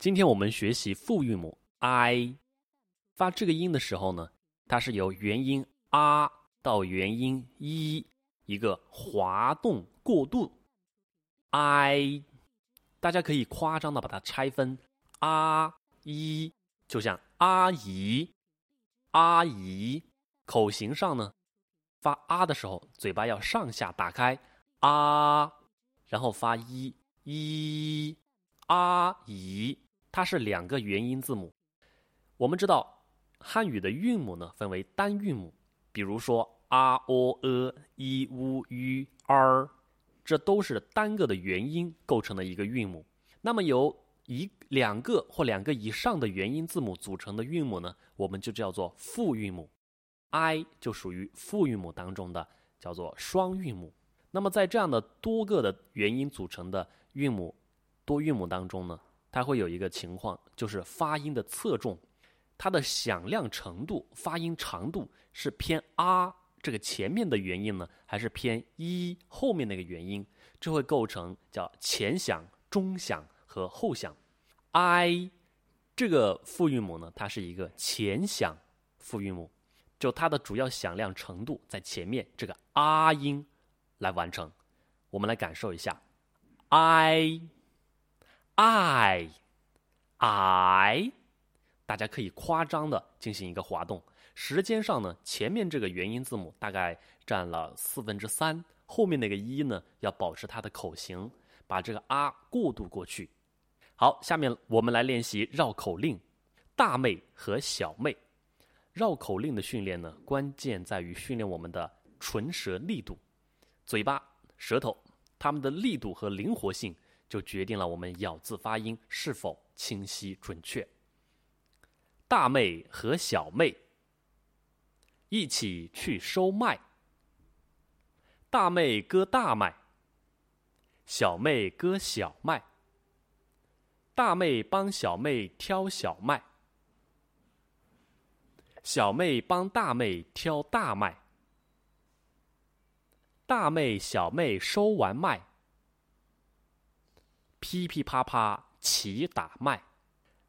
今天我们学习复韵母 i，发这个音的时候呢，它是由元音 r 到元音 i 一个滑动过渡。i，大家可以夸张的把它拆分啊一就像阿姨，阿姨，口型上呢，发啊的时候嘴巴要上下打开啊，然后发一一阿姨。它是两个元音字母。我们知道汉语的韵母呢分为单韵母，比如说 r、o、e、i、u、u、r，这都是单个的元音构成的一个韵母。那么由一两个或两个以上的元音字母组成的韵母呢，我们就叫做复韵母。i 就属于复韵母当中的叫做双韵母。那么在这样的多个的元音组成的韵母多韵母当中呢？它会有一个情况，就是发音的侧重，它的响亮程度、发音长度是偏啊这个前面的元音呢，还是偏一后面那个元音？这会构成叫前响、中响和后响。i 这个复韵母呢，它是一个前响复韵母，就它的主要响亮程度在前面这个啊音来完成。我们来感受一下，i。I i，大家可以夸张的进行一个滑动。时间上呢，前面这个元音字母大概占了四分之三，后面那个一呢要保持它的口型，把这个啊过渡过去。好，下面我们来练习绕口令，大妹和小妹。绕口令的训练呢，关键在于训练我们的唇舌力度，嘴巴、舌头，它们的力度和灵活性。就决定了我们咬字发音是否清晰准确。大妹和小妹一起去收麦，大妹割大麦，小妹割小麦。大妹帮小妹挑小麦，小妹帮大妹挑大麦。大妹小妹收完麦。噼噼啪啪齐打麦，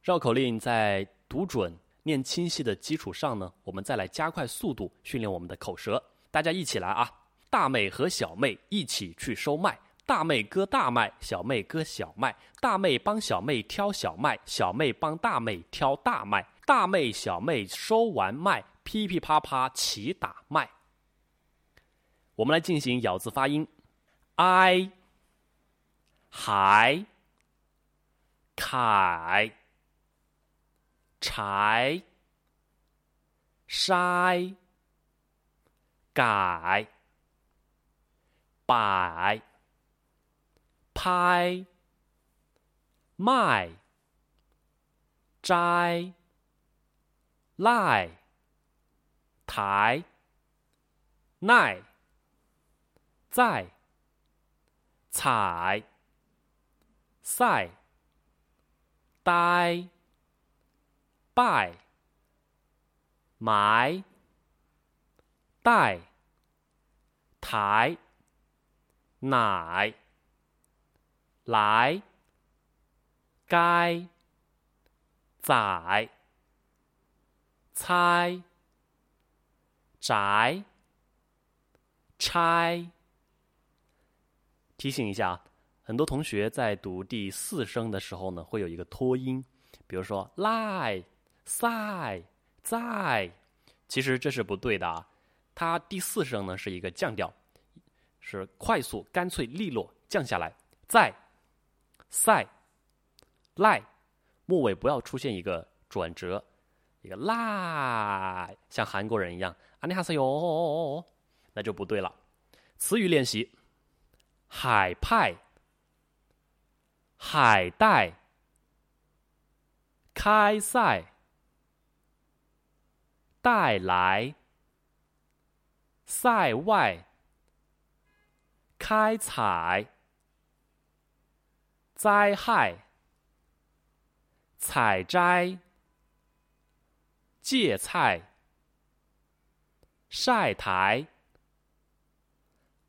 绕口令在读准、念清晰的基础上呢，我们再来加快速度，训练我们的口舌。大家一起来啊！大妹和小妹一起去收麦，大妹割大麦，小妹割小麦。大妹帮小妹挑小麦，小妹帮大妹挑大麦。大妹小妹收完麦，噼噼啪啪齐打麦。我们来进行咬字发音，i。海、凯、柴、筛、改、摆、拍、卖、摘、赖、抬、耐、在、采。赛、呆、拜、埋、带、抬、奶、来、该、宰、猜、宅、拆。提醒一下。很多同学在读第四声的时候呢，会有一个拖音，比如说赖、赛、在，其实这是不对的啊。它第四声呢是一个降调，是快速、干脆、利落降下来，在、赛、赖，末尾不要出现一个转折，一个赖，像韩国人一样，啊你哈塞哟，那就不对了。词语练习，海派。海带，开赛，带来，塞外，开采，灾害，采摘，芥菜，晒台，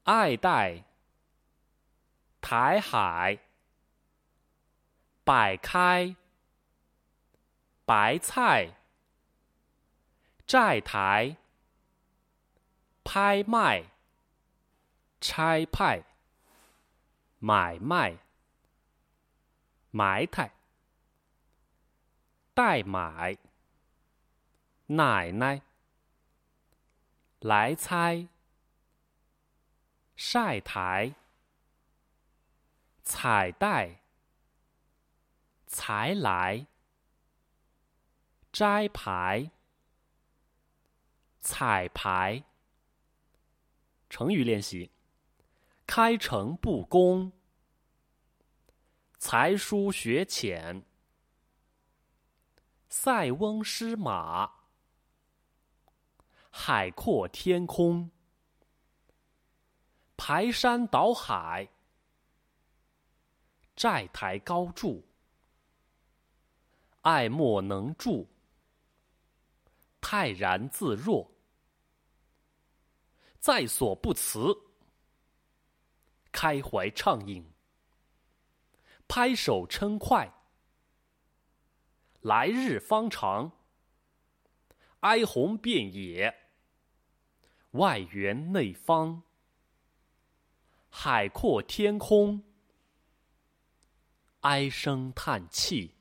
爱戴，台海。摆开，白菜，债台，拍卖，拆派，买卖，埋汰，代买，奶奶，来猜，晒台，彩带，才来。摘牌、彩排。成语练习：开诚布公、才疏学浅、塞翁失马、海阔天空、排山倒海、债台高筑、爱莫能助。泰然自若，在所不辞；开怀畅饮，拍手称快；来日方长，哀鸿遍野；外圆内方，海阔天空；唉声叹气。